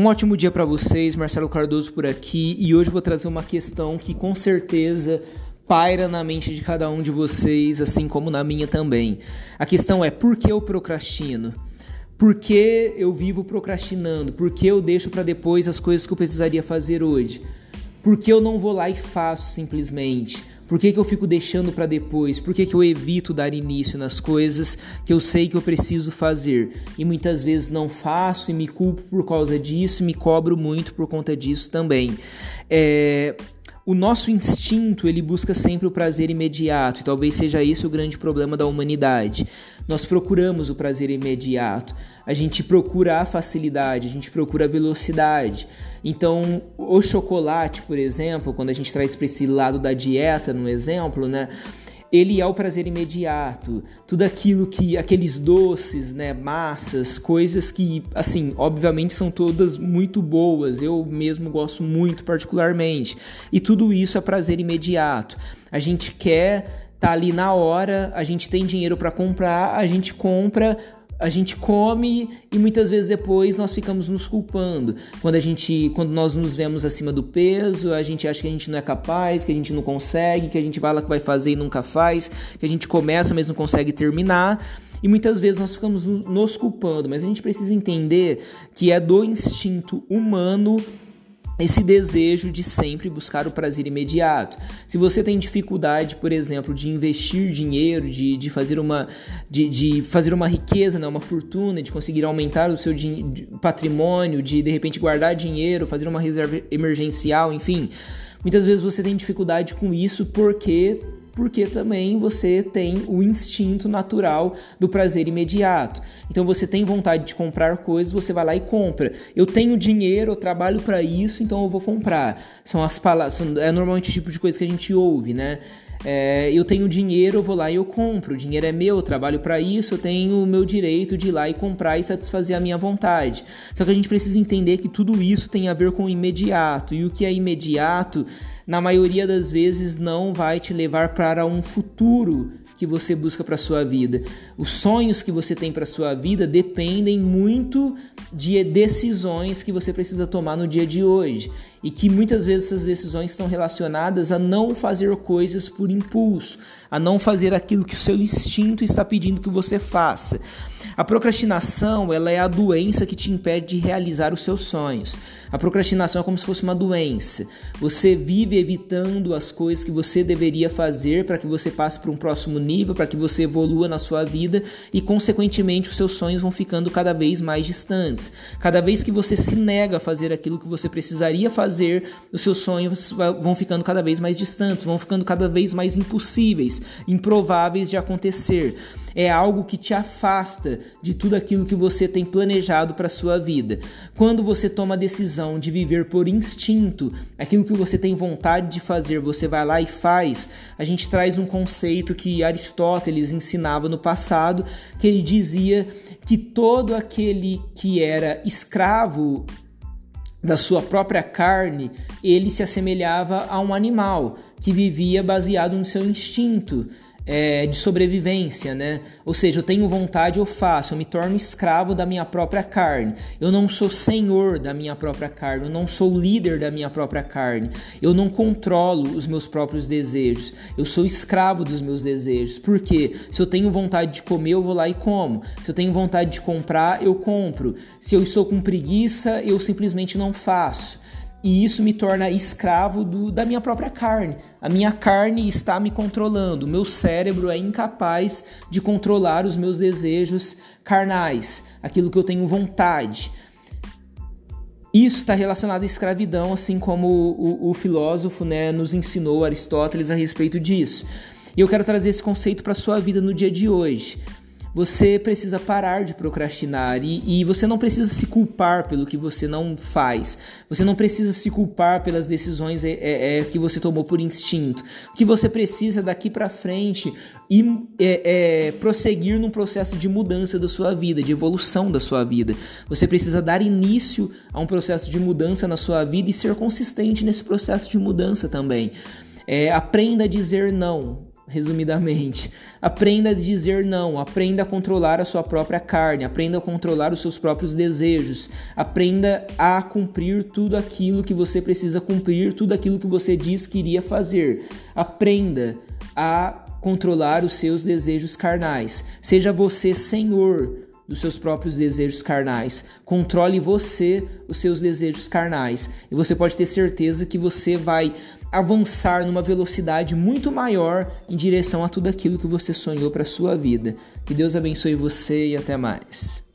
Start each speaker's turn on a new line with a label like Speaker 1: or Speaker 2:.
Speaker 1: Um ótimo dia para vocês, Marcelo Cardoso por aqui, e hoje vou trazer uma questão que com certeza paira na mente de cada um de vocês, assim como na minha também. A questão é: por que eu procrastino? Por que eu vivo procrastinando? Por que eu deixo para depois as coisas que eu precisaria fazer hoje? Por que eu não vou lá e faço simplesmente? Por que, que eu fico deixando para depois? Por que, que eu evito dar início nas coisas que eu sei que eu preciso fazer? E muitas vezes não faço e me culpo por causa disso, me cobro muito por conta disso também. É, o nosso instinto ele busca sempre o prazer imediato e talvez seja esse o grande problema da humanidade. Nós procuramos o prazer imediato, a gente procura a facilidade, a gente procura a velocidade. Então, o chocolate, por exemplo, quando a gente traz para esse lado da dieta, no exemplo, né? Ele é o prazer imediato, tudo aquilo que aqueles doces, né, massas, coisas que, assim, obviamente são todas muito boas. Eu mesmo gosto muito particularmente. E tudo isso é prazer imediato. A gente quer tá ali na hora, a gente tem dinheiro para comprar, a gente compra a gente come e muitas vezes depois nós ficamos nos culpando. Quando a gente, quando nós nos vemos acima do peso, a gente acha que a gente não é capaz, que a gente não consegue, que a gente vai lá que vai fazer e nunca faz, que a gente começa mas não consegue terminar. E muitas vezes nós ficamos nos culpando, mas a gente precisa entender que é do instinto humano esse desejo de sempre buscar o prazer imediato. Se você tem dificuldade, por exemplo, de investir dinheiro, de, de, fazer, uma, de, de fazer uma riqueza, né, uma fortuna, de conseguir aumentar o seu patrimônio, de de repente guardar dinheiro, fazer uma reserva emergencial, enfim. Muitas vezes você tem dificuldade com isso porque porque também você tem o instinto natural do prazer imediato. Então você tem vontade de comprar coisas, você vai lá e compra. Eu tenho dinheiro, eu trabalho para isso, então eu vou comprar. São as palavras, é normalmente o tipo de coisa que a gente ouve, né? É, eu tenho dinheiro, eu vou lá e eu compro. O dinheiro é meu, eu trabalho para isso, eu tenho o meu direito de ir lá e comprar e satisfazer a minha vontade. Só que a gente precisa entender que tudo isso tem a ver com o imediato. E o que é imediato, na maioria das vezes, não vai te levar para um futuro que você busca para sua vida. Os sonhos que você tem para sua vida dependem muito de decisões que você precisa tomar no dia de hoje e que muitas vezes essas decisões estão relacionadas a não fazer coisas por impulso, a não fazer aquilo que o seu instinto está pedindo que você faça. A procrastinação, ela é a doença que te impede de realizar os seus sonhos. A procrastinação é como se fosse uma doença. Você vive evitando as coisas que você deveria fazer para que você passe para um próximo nível, para que você evolua na sua vida e consequentemente os seus sonhos vão ficando cada vez mais distantes. Cada vez que você se nega a fazer aquilo que você precisaria fazer, fazer, os seus sonhos vão ficando cada vez mais distantes, vão ficando cada vez mais impossíveis, improváveis de acontecer. É algo que te afasta de tudo aquilo que você tem planejado para sua vida. Quando você toma a decisão de viver por instinto, aquilo que você tem vontade de fazer, você vai lá e faz. A gente traz um conceito que Aristóteles ensinava no passado, que ele dizia que todo aquele que era escravo da sua própria carne, ele se assemelhava a um animal que vivia baseado no seu instinto é, de sobrevivência, né? Ou seja, eu tenho vontade, eu faço, eu me torno escravo da minha própria carne. Eu não sou senhor da minha própria carne, eu não sou líder da minha própria carne. Eu não controlo os meus próprios desejos. Eu sou escravo dos meus desejos. Porque se eu tenho vontade de comer, eu vou lá e como. Se eu tenho vontade de comprar, eu compro. Se eu estou com preguiça, eu simplesmente não faço e isso me torna escravo do, da minha própria carne. A minha carne está me controlando, o meu cérebro é incapaz de controlar os meus desejos carnais, aquilo que eu tenho vontade. Isso está relacionado à escravidão, assim como o, o, o filósofo né, nos ensinou, Aristóteles, a respeito disso. E eu quero trazer esse conceito para a sua vida no dia de hoje. Você precisa parar de procrastinar e, e, você não precisa se culpar pelo que você não faz. Você não precisa se culpar pelas decisões é, é, é que você tomou por instinto. O que você precisa daqui para frente e é, é, prosseguir num processo de mudança da sua vida, de evolução da sua vida. Você precisa dar início a um processo de mudança na sua vida e ser consistente nesse processo de mudança também. É, aprenda a dizer não resumidamente. Aprenda a dizer não, aprenda a controlar a sua própria carne, aprenda a controlar os seus próprios desejos, aprenda a cumprir tudo aquilo que você precisa cumprir, tudo aquilo que você diz que iria fazer. Aprenda a controlar os seus desejos carnais. Seja você senhor dos seus próprios desejos carnais. Controle você os seus desejos carnais. E você pode ter certeza que você vai avançar numa velocidade muito maior em direção a tudo aquilo que você sonhou para sua vida. Que Deus abençoe você e até mais.